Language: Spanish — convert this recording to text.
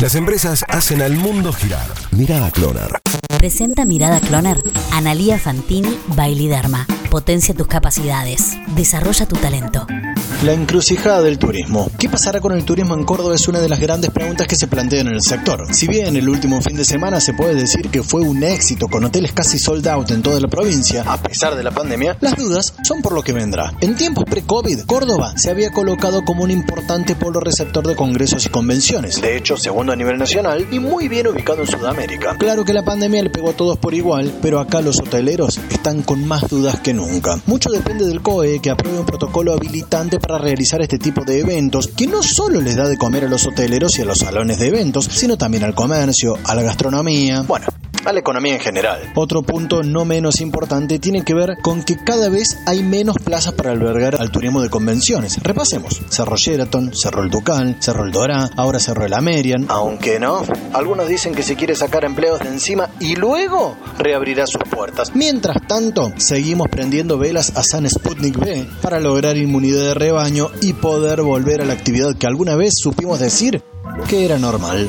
Las empresas hacen al mundo girar. Mirada Cloner. Presenta Mirada Cloner. Analía Fantini Bailiderma. Potencia tus capacidades. Desarrolla tu talento. La encrucijada del turismo. ¿Qué pasará con el turismo en Córdoba? Es una de las grandes preguntas que se plantean en el sector. Si bien el último fin de semana se puede decir que fue un éxito con hoteles casi sold out en toda la provincia, a pesar de la pandemia, las dudas son por lo que vendrá. En tiempos pre-COVID, Córdoba se había colocado como un importante polo receptor de congresos y convenciones. De hecho, segundo a nivel nacional y muy bien ubicado en Sudamérica. Claro que la pandemia le pegó a todos por igual, pero acá los hoteleros están con más dudas que nunca. Mucho depende del COE que apruebe un protocolo habilitante para realizar este tipo de eventos, que no solo les da de comer a los hoteleros y a los salones de eventos, sino también al comercio, a la gastronomía, bueno, a la economía en general. Otro punto no menos importante tiene que ver con que cada vez hay menos plazas para albergar al turismo de convenciones. Repasemos. Cerro Sheraton, Cerro el Ducal, Cerro el Dorá, ahora Cerro el Amerian. Aunque no, algunos dicen que se quiere sacar empleos de encima y luego reabrirá sus puertas. Mientras tanto, seguimos prendiendo velas a San Sputnik B para lograr inmunidad de rebaño y poder volver a la actividad que alguna vez supimos decir que era normal.